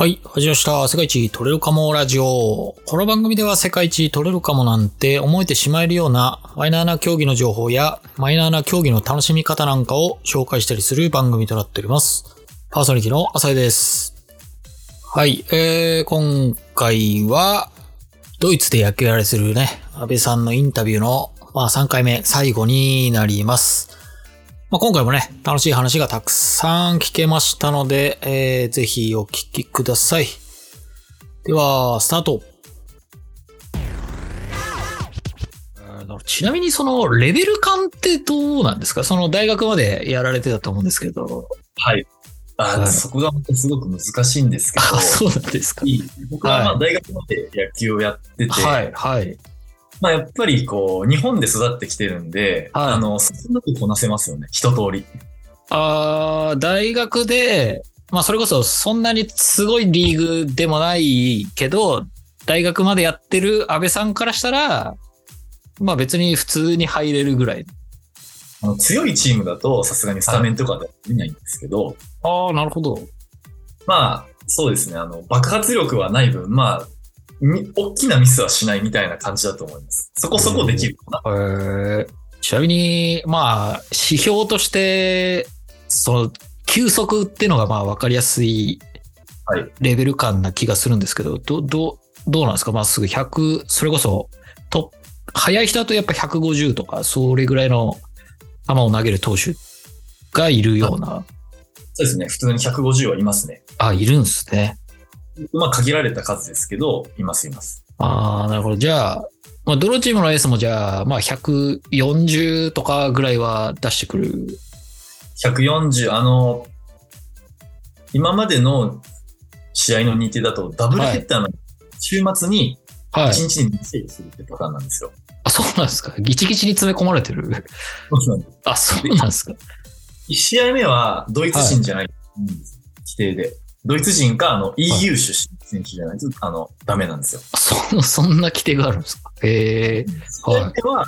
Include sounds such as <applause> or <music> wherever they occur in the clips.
はい、始まりました。世界一取れるかもラジオ。この番組では世界一取れるかもなんて思えてしまえるようなマイナーな競技の情報やマイナーな競技の楽しみ方なんかを紹介したりする番組となっております。パーソナリティの浅井です。はい、えー、今回はドイツで野球やられするね、安倍さんのインタビューの、まあ、3回目、最後になります。まあ、今回もね、楽しい話がたくさん聞けましたので、えー、ぜひお聞きください。では、スタート。ちなみにそのレベル感ってどうなんですか？その大学までやられてたと思うんですけど。はい。あ、はいそこがすごく難しいんですけど、あ、そうなんですか。いい僕はまはあ大学まで野球をやってて、はい、はい。まあやっぱりこう、日本で育ってきてるんで、はいあの、そんなくこなせますよね、一通り。あー大学で、まあそれこそそんなにすごいリーグでもないけど、大学までやってる安倍さんからしたら、まあ別に普通に入れるぐらい。あの強いチームだとさすがにスタメンとかでは見ないんですけど、ああ、なるほど。まあそうですね、あの、爆発力はない分、まあ、み大きなミスはしないみたいな感じだと思います。そこそこできるかな。えーちなみに、まあ、指標として、その、休息っていうのがまあ分かりやすいはいレベル感な気がするんですけど、ど、ど、どうなんですか？まっすぐ100、それこそ、と、速い人だとやっぱ150とか、それぐらいの球を投げる投手がいるような、そうですね、普通に150はいますね。あ、いるんですね。まあ限られた数ですけど、いますいます。ああ、なるほど。じゃあ、まあ、どのチームのエースもじゃあ、まあ、140とかぐらいは出してくる？140、あの、今までの試合の日程だと、ダブルヘッダーの週末にはい1。日に2試合するってパターンなんですよ。あ、そうなんですか。ギチギチに詰め込まれてる？あ、そうなんですか。1試合目はドイツ人じゃない、うん規定で。ドイツ人か、あの、EU 出身選手じゃない？と、あの、ダメなんですよ。そ、<laughs> そんな規定があるんですか？へえ。試合目は、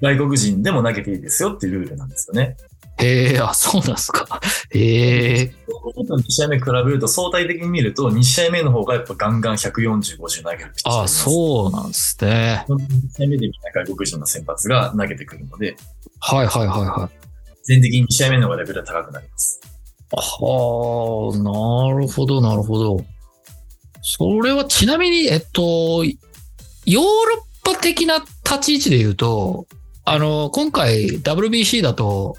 外国人でも投げていいですよっていうルールなんですよね。へえ、あ、そうなんですか。へえ。2試合目比べると、相対的に見ると、2試合目の方がやっぱガンガン140、50投げるあ、ますそうなんですね。1試合目でみんな外国人の先発が投げてくるので、はいはいはいはい。全的に2試合目の方がレベルが高くなります。はあ、なるほど、なるほど。それはちなみに、えっと、ヨーロッパ的な立ち位置で言うと、あの、今回 WBC だと、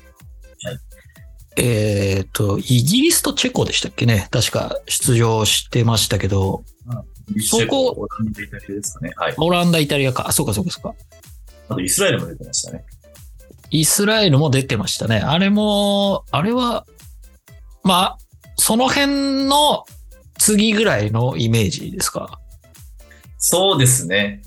はいえっと、イギリスとチェコでしたっけね確か出場してましたけど、そこオランダイタリアですかね。はい。オランダ、イタリアか。あ、そうかそうかそうか。あとイスラエルも出てましたね。イスラエルも出てましたね。あれも、あれは、まあ、その辺の次ぐらいのイメージですか？そうですね。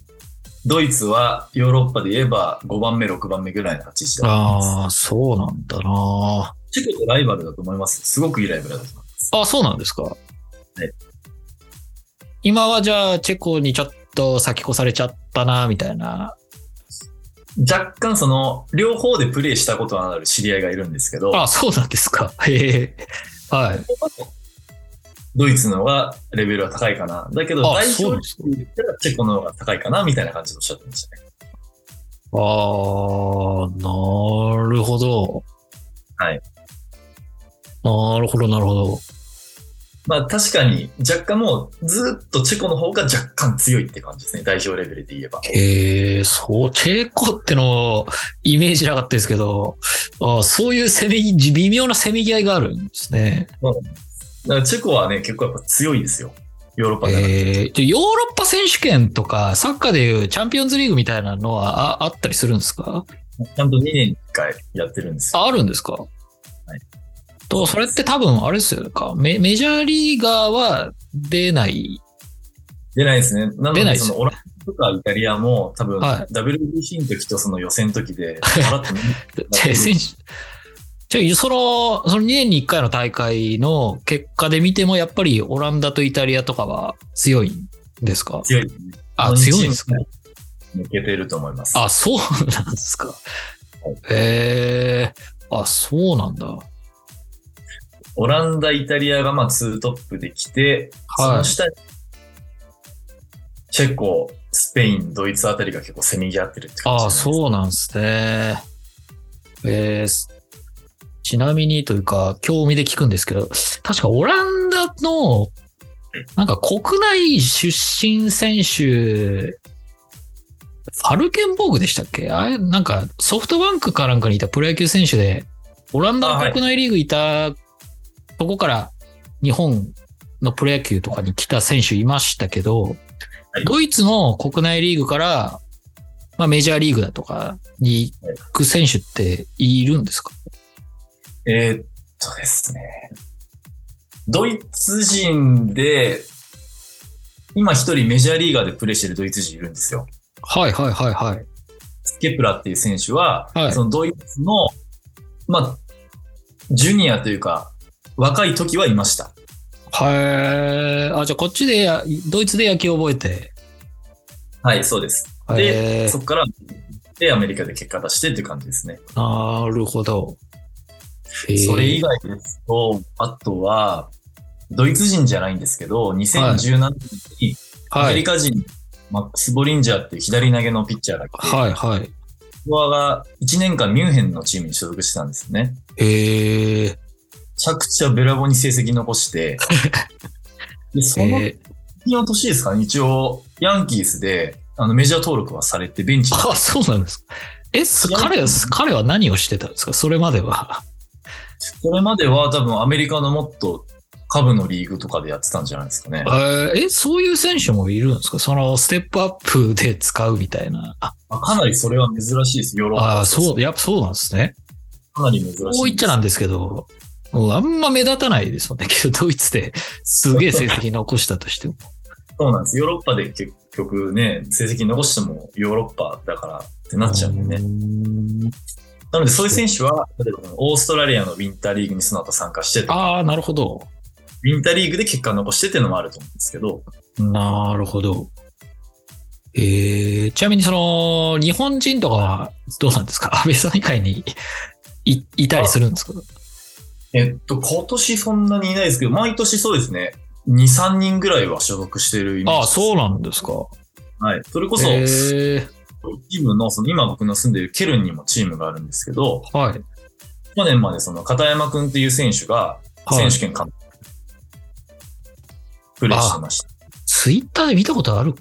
ドイツはヨーロッパで言えば5番目、6番目ぐらいの立ち位置だと思います。ああ、そうなんだな。チェコとライバルだと思います。すごくいいライバルだと思います。あ、そうなんですか？今はじゃあ、チェコにちょっと先越されちゃったな、みたいな。若干その、両方でプレーしたことのある知り合いがいるんですけど、あ、そうなんですか。へえ。はい。ドイツの方がレベルは高いかな。だけど、あ代そうなんです表で言ったらチェコの方が高いかな、みたいな感じでおっしゃってましたね。ああ、なるほど。はい。なるほど、なるほど。まあ確かに若干もうずっとチェコの方が若干強いって感じですね。代表レベルで言えば。へえ、そう、チェコってのイメージなかったですけど、あそういうせめぎ、微妙なせめぎ合いがあるんですね。だからチェコはね、結構やっぱ強いですよ。ヨーロッパで。えー、ヨーロッパ選手権とか、サッカーでいうチャンピオンズリーグみたいなのはああったりするんですか？ちゃんと2年に1回やってるんですよ。ああるんですか？はい。と、それって多分あれですよかメ。メジャーリーガーは出ない。出ないですね。なので、出ないですよねそのオランダとかイタリアも多分、は WBC の時とその予選の時で、<laughs> 払ってもで選手じゃあ、その、その2年に1回の大会の結果で見ても、やっぱりオランダとイタリアとかは強いんですか？強いですね。あ、の強いんですか？抜けてると思います。あ、そうなんですか。へえ、あ、そうなんだ。オランダ、イタリアがまあ2トップで来て、その下に、チェコ、スペイン、ドイツあたりが結構せめぎ合ってるって感じああ、そうなんですね。えーちなみにというか、興味で聞くんですけど、確かオランダの、なんか国内出身選手、ファルケンボーグでしたっけ？あれ、なんかソフトバンクかなんかにいたプロ野球選手で、オランダの国内リーグいた、とこから日本のプロ野球とかに来た選手いましたけど、はいドイツの国内リーグから、まあメジャーリーグだとかに行く選手っているんですか？えーっとですね。ドイツ人で、今一人メジャーリーガーでプレーしてるドイツ人いるんですよ。はいはいはいはい。スケプラっていう選手は、はいそのドイツの、まあ、ジュニアというか、若い時はいました。はい。あ、じゃあこっちでや、ドイツで野球を覚えて？はい、そうです。へで、ーそこから、で、アメリカで結果出してっていう感じですね。なるほど。へーそれ以外ですと、あとは、ドイツ人じゃないんですけど、2017年にアはい。メリカ人、マックス・ボリンジャーっていう左投げのピッチャーが来て、はいはい。ここが1年間ミュンヘンのチームに所属してたんですよね。へえ。めちゃくちゃべらぼうに成績残して、<laughs> でそのえー次の年ですかね、一応、ヤンキースで、あの、メジャー登録はされて、ベンチに。あ、そうなんですか。え、彼は、彼は何をしてたんですか？それまでは。それまでは多分アメリカのもっと下部のリーグとかでやってたんじゃないですかねえ。ーえ、そういう選手もいるんですか？そのステップアップで使うみたいな。ああかなりそれは珍しいです、ヨーロッパあー、そう、やっぱそうなんですね。かなり珍しい。こう言っちゃなんですけど、もうあんま目立たないですよね。けど、ドイツですげえ成績残したとしても。そうなんです。ヨーロッパで結局ね、成績残してもヨーロッパだからってなっちゃうんでね。ね。なのでそういう選手は、例えばオーストラリアのウィンターリーグにその後参加してとか、ああ、なるほど。ウィンターリーグで結果を残してっていうのもあると思うんですけど、なるほど。えー、ちなみにその、日本人とかはどうなんですか？安倍さん以外にいいたりするんですか？えっと、今年そんなにいないですけど、毎年そうですね、2、3人ぐらいは所属してるイメージああ。そうなんですか。はい。それこそ、えー、チームの、その今僕の住んでるケルンにもチームがあるんですけど、はい。去年までその片山くんっていう選手がはい選手権監督、プレーしてました。ツイッターで見たことある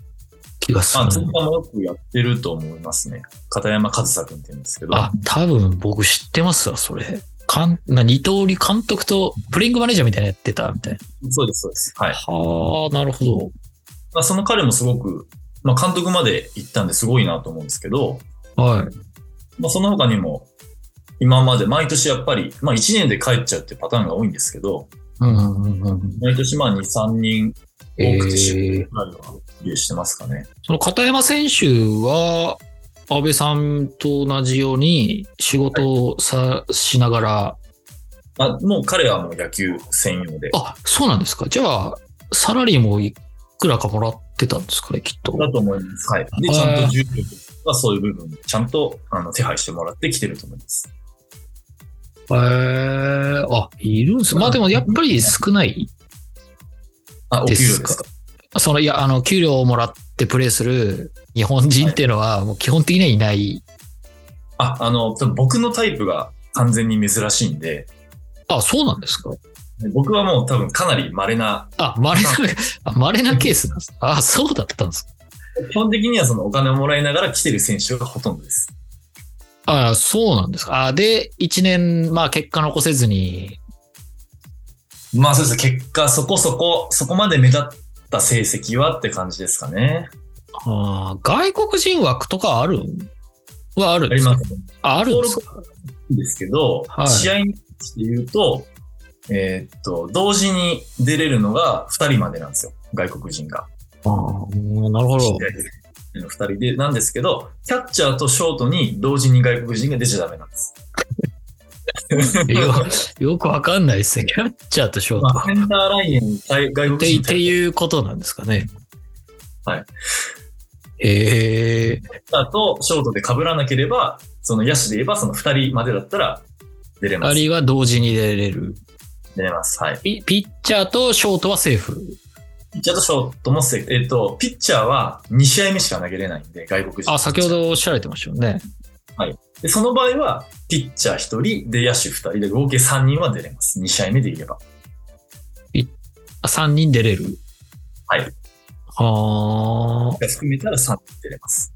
気がすあ、るツイッターもよくやってると思いますね。片山和沙くんって言うんですけど。あ、多分僕知ってますわ、それ。かんな二刀流監督とプレイングマネージャーみたいなのやってたみたいそうです、そうです。はい。な。はあ、なるほど。まあ、その彼もすごく、まあ、監督まで行ったんですごいなと思うんですけど、はい。まあ、その他にも、今まで毎年やっぱり、まあ1年で帰っちゃうっていうパターンが多いんですけど、うんうんうんうん。毎年まあ2、3人多くてえ4、ー5くらいは利用してますかね。その片山選手は、安倍さんと同じように仕事をさ、しながら、あ、もう彼はもう野球専用で。あ、そうなんですか。じゃあ、サラリーもいくらかもらってたんですかね、きっと。だと思います。はい。で、ちゃんと重力はそういう部分、ちゃんとあの手配してもらってきてると思います。へえあ、いるんですまあでもやっぱり少ないあ、おですか？給料ですか。その、いや、あの、給料をもらってプレーする日本人っていうのは、もう基本的にはいない。あ、あの、僕のタイプが完全に珍しいんで、あ、そうなんですか？僕はもう多分かなり稀な、あ、稀な、あ稀なケースなんです。あ、そうだったんですか？基本的にはそのお金をもらいながら来てる選手がほとんどです。あ、そうなんですか？あ、で、一年、まあ結果残せずに、まあそうですね、結果そこそこ、そこまで目立った成績はって感じですかね。あ外国人枠とかある？はあるんですか？あります。あ、あるんですか？ですけど、はい試合にして言うと、えーっと、同時に出れるのが2人までなんですよ。外国人が。あーなるほど。2人で、なんですけど、キャッチャーとショートに同時に外国人が出ちゃダメなんです。<laughs> よよくわかんないですね。キャッチャーとショート。まあ、センターライン外国って人っていうことなんですかね。はい。ええーとショートで被らなければ、その野手で言えばその2人までだったら出れます。ありは同時に出れる。出れます。はい。ピピッチャーとショートはセーフ。ピッチャーとショートもせ、えっ、と、ピッチャーは2試合目しか投げれないんで、外国人。あ、先ほ。どおっしゃられてましたよね。で、その場合は、ピッチャー1人で野手2人で合計3人は出れます。2試合目で言えば。あ、3人出れる？はい。は含めたら3人出れます。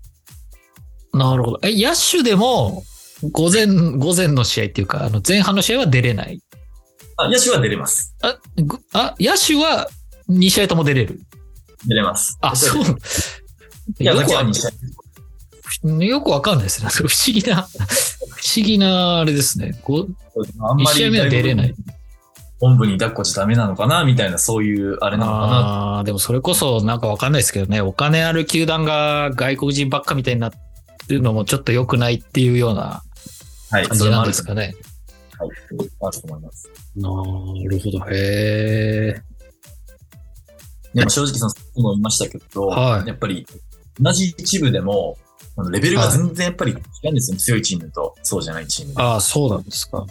あ、なるほど。え、野手でも、午前、午前の試合っていうか、あの、前半の試合は出れない？あ、野手は出れます。あ、ぐあ野手は2試合とも出れる？出れます。あ、そう。いや、は2試合。よくわかんないですね。不思議な、不思議なあれですね。ごあんまり一試合目は出れない。本部に抱っこじゃダメなのかなみたいな、そういうあれなのかな。ああー、でもそれこそなんかわかんないですけどね、お金ある球団が外国人ばっかみたいになってるのもちょっと良くないっていうようなはい。感じなんですかね。はい。あると思います。なるほど。へえ。でも正直その、さっきも言いましたけど、はいやっぱり同じ一部でも、レベルが全然やっぱり違うんですよ。強いチームとそうじゃないチームで。ああ、そうなんですか。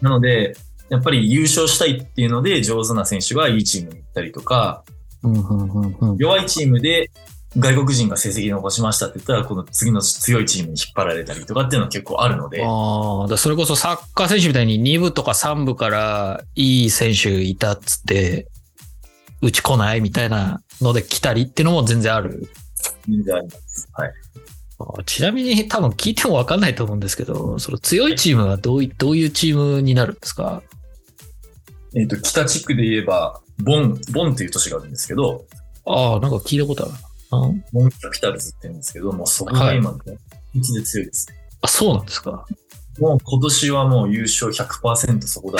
なので、やっぱり優勝したいっていうので上手な選手がいいチームに行ったりとか、うん、うん、うん、うん。弱いチームで外国人が成績残しましたって言ったら、この次の強いチームに引っ張られたりとかっていうのは結構あるので、ああ、それこそサッカー選手みたいに2部とか3部からいい選手いたっつって、うち来ないみたいなので来たりっていうのも全然ある。全然あります。はい。あちなみに多分聞いてもわかんないと思うんですけど、その強いチームはどういどういうチームになるんですか？えっ、と、北地区で言えば、ボン、ボンっていう都市があるんですけど、ああ、なんか聞いたことあるな。うんボンキャピタルズって言うんですけど、もうそこが今、本気で強いですね。あ、そうなんですか？もう今年はもう優勝100%そこだ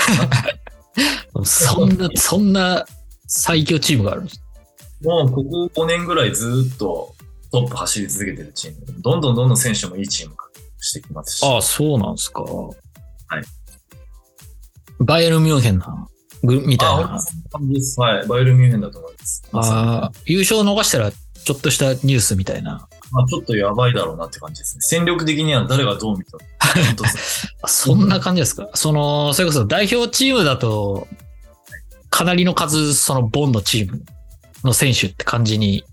な。<laughs> そんな、<laughs> そんな最強チームがあるんです。もうここ5年ぐらいずっとトップ走り続けてるチーム。どんどんどんどん選手もいいチーム獲得してきますし。ああ、そうなんですか。はいバイエルンミュンヘンな、ぐみたいな。はい。バイエルンミュンヘンだと思います。ああ、優勝逃したら、ちょっとしたニュースみたいな。まあ、ちょっとやばいだろうなって感じですね。戦力的には誰がどう見ても。本当あそんな感じですか。その、それこそ代表チームだと、かなりの数、そのボンのチームの選手って感じに。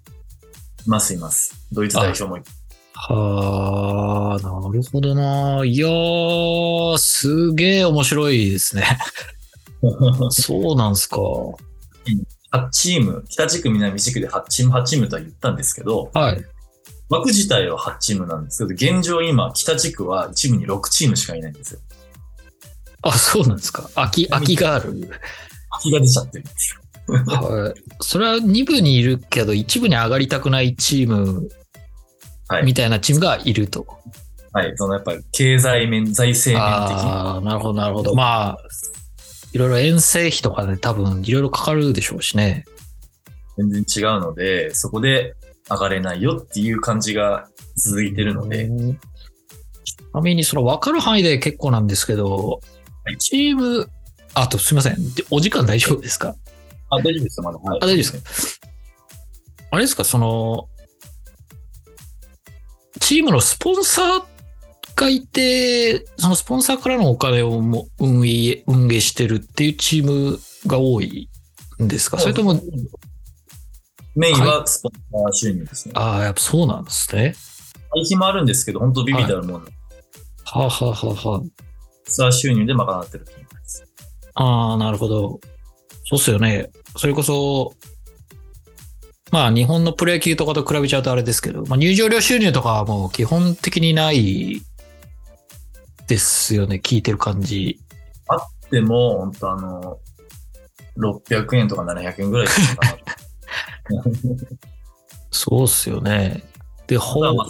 います、います。ドイツ代表もいはあ、なるほどな。いやー、すげえ面白いですね。<laughs> そうなんすか。8チーム、北地区、南地区で8チーム、8チームとは言ったんですけど、はい。枠自体は8チームなんですけど、現状今、北地区は一部に6チームしかいないんですよ。あ、そうなんですか。空き、空きがある。空きが出ちゃってるんですよ。はい。それは2部にいるけど、1部に上がりたくないチームはいみたいなチームがいると。はい。そのやっぱり経済面、財政面的に。ああ、なるほど、なるほど。まあ、いろいろ遠征費とかで多分いろいろかかるでしょうしね。全然違うので、そこで上がれないよっていう感じが続いてるので、うんちなみにその分かる範囲で結構なんですけど、はいチーム、あとすみません。でお時間大丈夫ですか？あ、大丈夫ですよ、まだ。はいあ、大丈夫ですか？あれですかその、チームのスポンサーがいて、そのスポンサーからのお金をも運営、運営してるっていうチームが多いんですか？それとも、メインはスポンサー収入ですね。ああ、やっぱそうなんですね。会費もあるんですけど、本当ビビたるもの、はあ、はあはあはスポンサー収入で賄ってるす。あ、ああ、なるほど。そうっすよね。それこそ、まあ日本のプロ野球とかと比べちゃうとあれですけど、まあ、入場料収入とかはもう基本的にないですよね。聞いてる感じ。でも、本当あの、600円とか700円ぐらいですかな。<laughs> そうっすよね。で、ほう、はまあ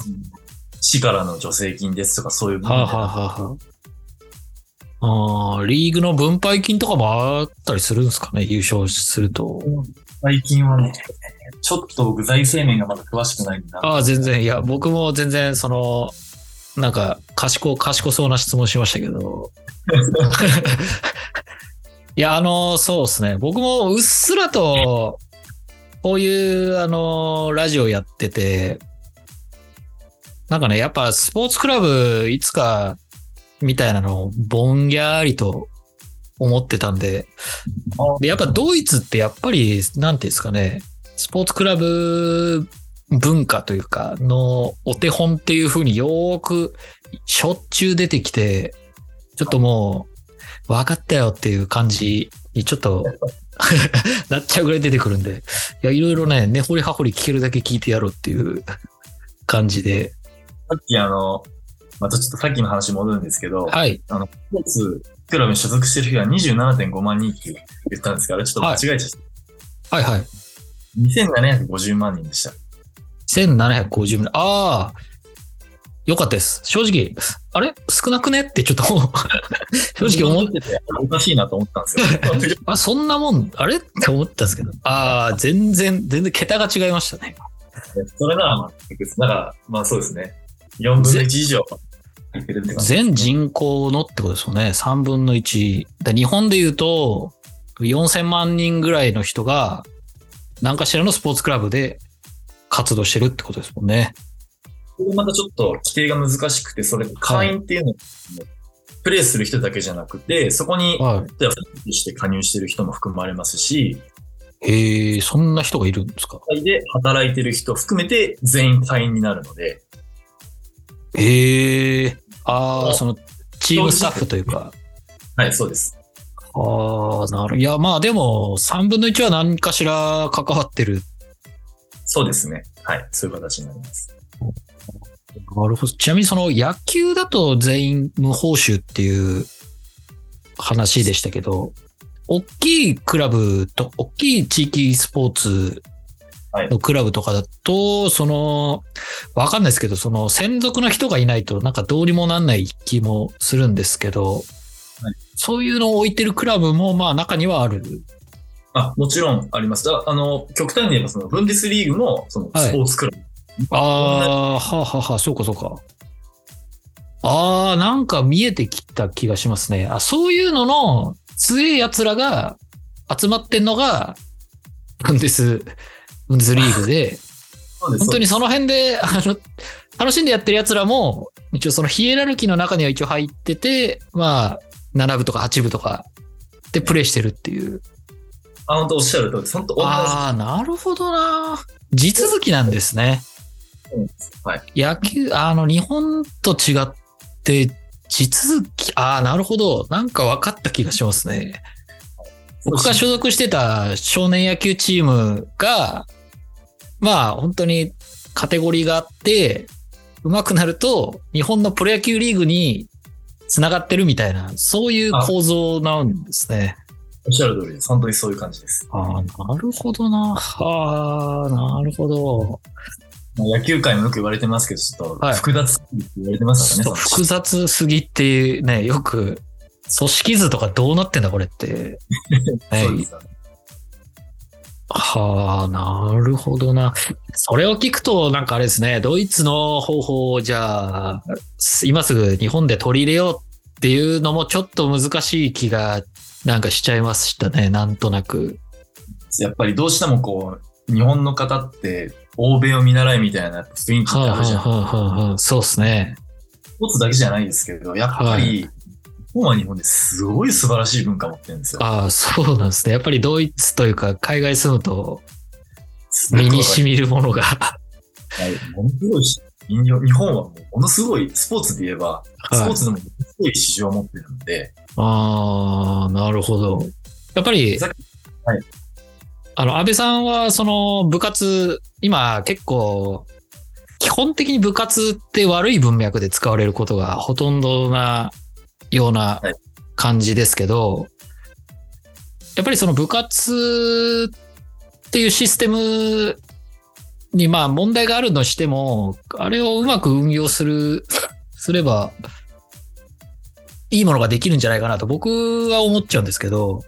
市からの助成金ですとかそういう部あ、分はあはあはあ、あーリーグの分配金とかもあったりするんですかね？優勝すると。最近はね、ちょっと僕財政面がまだ詳しくないんだ。ああ、全然。いや、僕も全然、その、なんか、賢、賢そうな質問しましたけど。<laughs> いや、あの、そうですね。僕もうっすらと、こういう、あの、ラジオやってて、なんかね、やっぱスポーツクラブいつか、みたいなのをぼんやりと思ってたんで。やっぱドイツってやっぱり、なんていうんですかね、スポーツクラブ文化というか、のお手本っていう風によくしょっちゅう出てきて、ちょっともう、分かったよっていう感じにちょっと <laughs> なっちゃうぐらい出てくるんで、いや、いろいろね、根掘り葉掘り聞けるだけ聞いてやろうっていう感じで。さっきあの、またちょっとさっきの話戻るんですけど、はい。あの、スポーツクラブに所属してる人は27.5万人って言ったんですから、ちょっと間違えちゃった。はいはい。2750万人でした。1750名。ああ、よかったです。正直、あれ？少なくね？ってちょっと <laughs> 正直思って、てて、おかしいなと思ったんですよ。<laughs> あ、そんなもん、あれ？って思ったんですけど。ああ、全然、全然桁が違いましたね。それならまあ、だから、まあそうですね。4分の1以上。全人口のってことですよね。3分の1。で日本で言うと、4000万人ぐらいの人が、何かしらのスポーツクラブで活動してるってことですもんね。これまたちょっと規定が難しくて、それ、会員っていうのは、プレイする人だけじゃなくて、そこに、は例えば、して加入してる人も含まれますし、い。へえ、そんな人がいるんですか？で働いてる人含めて全員会員になるので、へえ。ああ、その、チームスタッフというか。はい、そうです。ああ、なる。いや、まあでも、3分の1は何かしら関わってる。そうですね。はい、そういう形になります。なるほど。ちなみにその野球だと全員無報酬っていう話でしたけど、大きいクラブと、大きい地域スポーツのクラブとかだと、その、わかんないですけど、その専属の人がいないとなんかどうにもなんない気もするんですけど、そういうのを置いてるクラブもまあ中にはある。あ、もちろんあります。だあの、極端に言えば、その、ブンデスリーグも、その、はいスポーツクラブ。ああ、はあ、はあはあ、そうかそうか。ああ、なんか見えてきた気がしますね。あ、そういうのの強い奴らが集まってんのが、ブンデス、ブンデスリーグで、<laughs> 本当にその辺で、あの、楽しんでやってる奴らも、一応そのヒエラルキーの中には一応入ってて、まあ、7部とか8部とかでプレイしてるっていう。あ、本当おっしゃる通り。本当ああ、なるほどな。地続きなんですね。はい。野球、あの、日本と違って、地続き、ああ、なるほど。なんか分かった気がしますね。僕が所属してた少年野球チームが、まあ、本当にカテゴリーがあって、上手くなると、日本のプロ野球リーグに繋がってるみたいな、そういう構造なんですね。おっしゃる通りです。本当にそういう感じです。ああ、なるほどな。ああ、なるほど。まあ野球界もよく言われてますけど、ちょっとはい複雑って言われてますからね。その複雑すぎってね、よく、組織図とかどうなってんだこれって。<laughs> ね。はあ、なるほどな。それを聞くと、なんかあれですね、ドイツの方法をじゃあ、今すぐ日本で取り入れようっていうのもちょっと難しい気がなんかしちゃいましたね、なんとなく。やっぱりどうしてもこう、日本の方って欧米を見習いみたいな雰囲気はいはいってあるじゃん。そうですね。スポーツだけじゃないですけど、やっぱり、日本は日本ですごい素晴らしい文化持ってるんですよ。ああ、そうなんですね。やっぱりドイツというか、海外住むと身に染みるものが。はいものすごいし、日本はもうものすごい、スポーツで言えば、スポーツでもものすごい市場を持ってるので、ああ、なるほど。やっぱり、はいあの、安倍さんは、その部活、今結構、基本的に部活って悪い文脈で使われることがほとんどなようなはい。感じですけど、やっぱりその部活っていうシステムにまあ問題があるとしても、あれをうまく運用する、すれば、いいものができるんじゃないかなと僕は思っちゃうんですけど、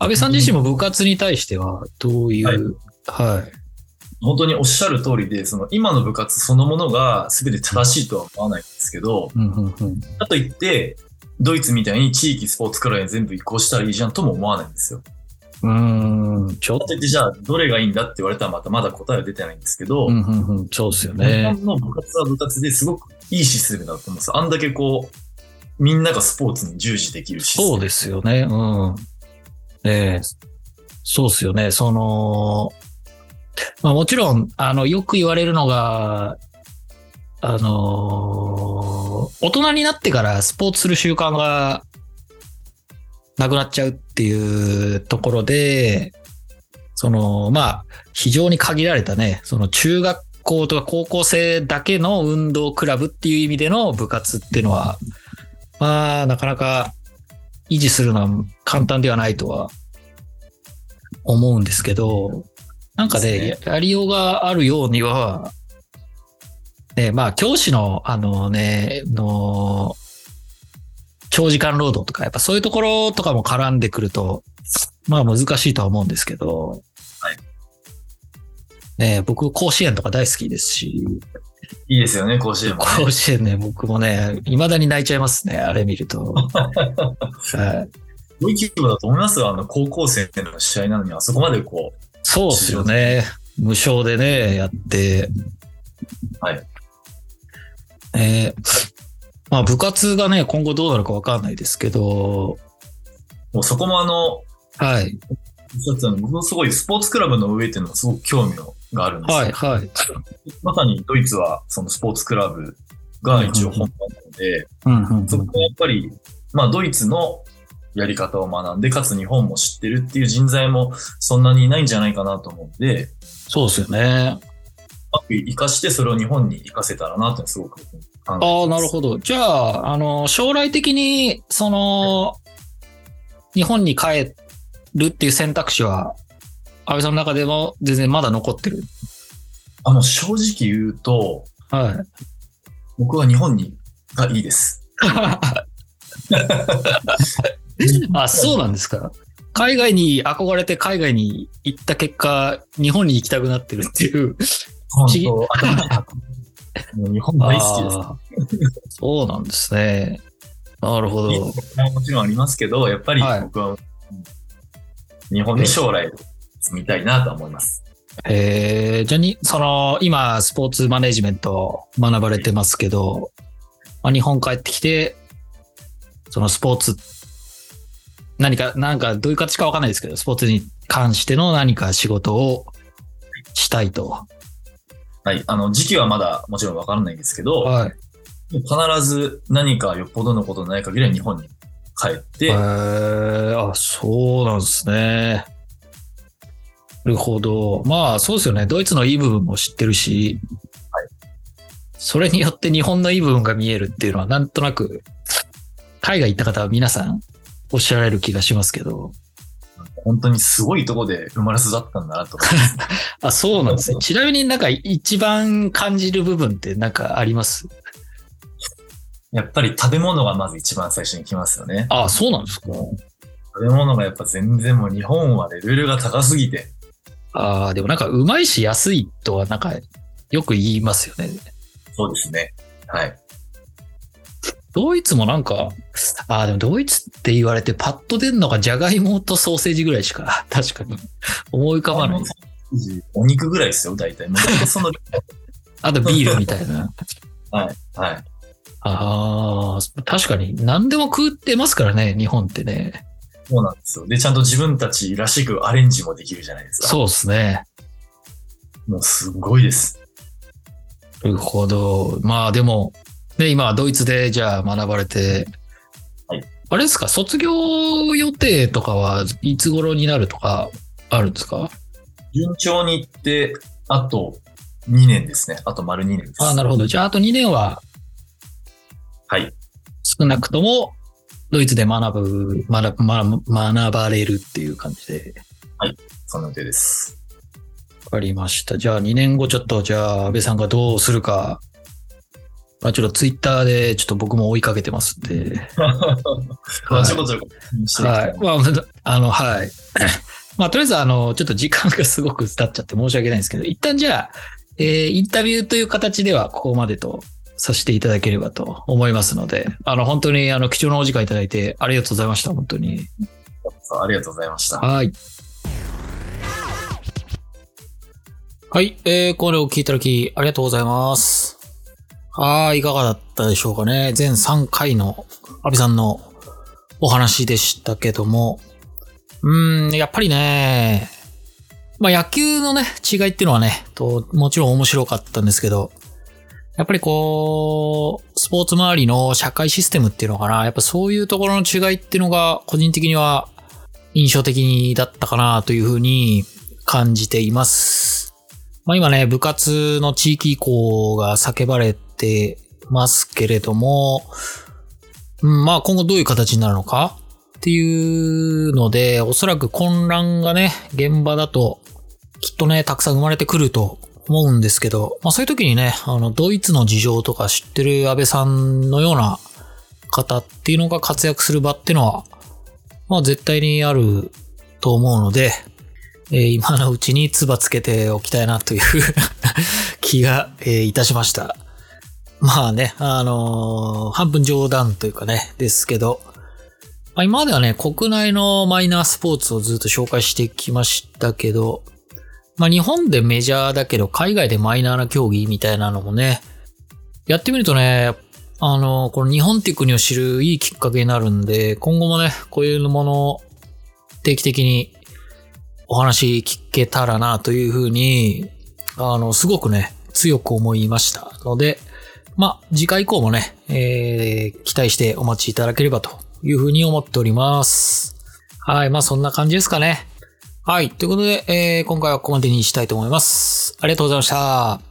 安倍さん自身も部活に対してはどういう、はい。本当におっしゃる通りで、その今の部活そのものが全て正しいとは思わないんですけど、うんうんうん。かといって、ドイツみたいに地域スポーツクラブに全部移行したらいいじゃんとも思わないんですよ。うーん、ちょっと、じゃあ、どれがいいんだって言われたらまたまだ答えは出てないんですけど、うんうんうん、そうですよ日ね。本の部活は部活ですごくいいシステムだと思うんですよ。あんだけこう、みんながスポーツに従事できるし。そうですよね。うん。ええそうですよね。その、まあもちろん、あの、よく言われるのが、あの大人になってからスポーツする習慣がなくなっちゃうっていうところで、その、まあ、非常に限られたね、その中学校とか高校生だけの運動クラブっていう意味での部活っていうのは、まあ、なかなか維持するのは簡単ではないとは思うんですけど、なんかね、でやりようがあるようには、ね、まあ、教師の、あのね、の、長時間労働とか、やっぱそういうところとかも絡んでくると、まあ難しいとは思うんですけど、はい。ね、僕、甲子園とか大好きですし、いいですよね、甲子園も、ね。甲子園ね、僕もね、未だに泣いちゃいますね、あれ見ると。<laughs> はいすごい規模だと思いますよ。あの、高校生の試合なのに、あそこまでこう、そうですよね。無償でね、やって。はい。えーまあ部活がね、今後どうなるかわかんないですけど、もうそこもあの、はい。一つあの僕もすごいスポーツクラブの上っていうのはすごく興味があるんですよ。はい、はい。まさにドイツはそのスポーツクラブが一応本番なので、うんうんうんそこはやっぱり、まあドイツのやり方を学んで、かつ日本も知ってるっていう人材もそんなにいないんじゃないかなと思うんで、そうですよね。うまく活かしてそれを日本に活かせたらなってすごくああ、なるほど。じゃあ、あの、将来的に、その、日本に帰るっていう選択肢は、安倍さんの中でも全然まだ残ってる？あの、正直言うと、はい。僕は日本にがいいです。<laughs> あ、そうなんですか。海外に憧れて海外に行った結果、日本に行きたくなってるっていう。本議当もう日本大好きです。そうなんですね。なるほど。ももちろんありますけど、やっぱりはい僕は、日本に将来住みたいなと思います。えー、じゃあに、その、今、スポーツマネジメント学ばれてますけど、まあ、日本帰ってきて、そのスポーツ、何か、なんか、どういう形かわかんないですけど、スポーツに関しての何か仕事をしたいと。はい。あの、時期はまだもちろんわからないんですけど、はい。必ず何かよっぽどのことない限りは日本に帰って、えー、あ、そうなんですね。なるほど。まあ、そうですよね。ドイツのいい部分も知ってるし、それによって日本のいい部分が見えるっていうのは、なんとなく、海外行った方は皆さんおっしゃられる気がしますけど。本当にすごいとこで生まれ育ったんだなと。<laughs> あ、そうなんですね。ちなみになんか一番感じる部分ってなんかあります？やっぱり食べ物がまず一番最初に来ますよね。あ、そうなんですか。食べ物がやっぱ全然もう日本はレベルが高すぎて、ああ、でもなんかうまいし安いとはなんかよく言いますよね。そうですね。はい。ドイツもなんか、ああ、でもドイツって言われてパッと出るのがジャガイモとソーセージぐらいしか、<laughs> 確かに思い浮かばない。お肉ぐらいですよ、大体。その、あとビールみたいな。はい。はい。ああ、確かに何でも食ってますからね、日本ってね。そうなんですよ。で、ちゃんと自分たちらしくアレンジもできるじゃないですか。そうですね。もうすごいです。なるほど。まあでも、ね、今はドイツでじゃあ学ばれて、はいあれですか、卒業予定とかはいつ頃になるとかあるんですか？順調にいって、あと2年ですね。あと丸2年です。ああ、なるほど。じゃああと2年ははい。少なくともドイツで学ぶ、学ぶ学ばれるっていう感じで。その予定です。わかりました。じゃあ2年後ちょっと、じゃあ安倍さんがどうするか、まあちょっとツイッターでちょっと僕も追いかけてますんで。ま <laughs> あ、ちょはいい。まあ、あの、はい。まあ、とりあえず、あの、ちょっと時間がすごく経っちゃって申し訳ないんですけど、一旦じゃあ、えーインタビューという形ではここまでとさせていただければと思いますので、あの、本当に、あの、貴重なお時間いただいてありがとうございました、本当に。ありがとうございました。はい。はい、えー、これを聞いただきありがとうございます。はい、いかがだったでしょうかね。全3回の安倍さんのお話でしたけども。うーん、やっぱりね、まあ野球のね、違いっていうのはね、と、もちろん面白かったんですけど、やっぱりこう、スポーツ周りの社会システムっていうのかな。やっぱそういうところの違いっていうのが、個人的には印象的だったかなというふうに感じています。まあ今ね、部活の地域移行が叫ばれててますけれども、うん、まあ今後どういう形になるのかっていうので、おそらく混乱がね、現場だときっとね、たくさん生まれてくると思うんですけど、まあそういう時にね、あの、ドイツの事情とか知ってる安倍さんのような方っていうのが活躍する場っていうのは、まあ絶対にあると思うので、えー、今のうちに唾つけておきたいなという <laughs> 気が、えー、いたしました。まあね、あのー、半分冗談というかね、ですけど、まあ、今まではね、国内のマイナースポーツをずっと紹介してきましたけど、まあ日本でメジャーだけど海外でマイナーな競技みたいなのもね、やってみるとね、あの、この日本っていう国を知るいいきっかけになるんで、今後もね、こういうものを定期的にお話聞けたらなというふうに、あの、すごくね、強く思いましたので、まあ、次回以降もね、えー、期待してお待ちいただければというふうに思っております。はい、まあそんな感じですかね。はい。ということで、えー、今回はここまでにしたいと思います。ありがとうございました。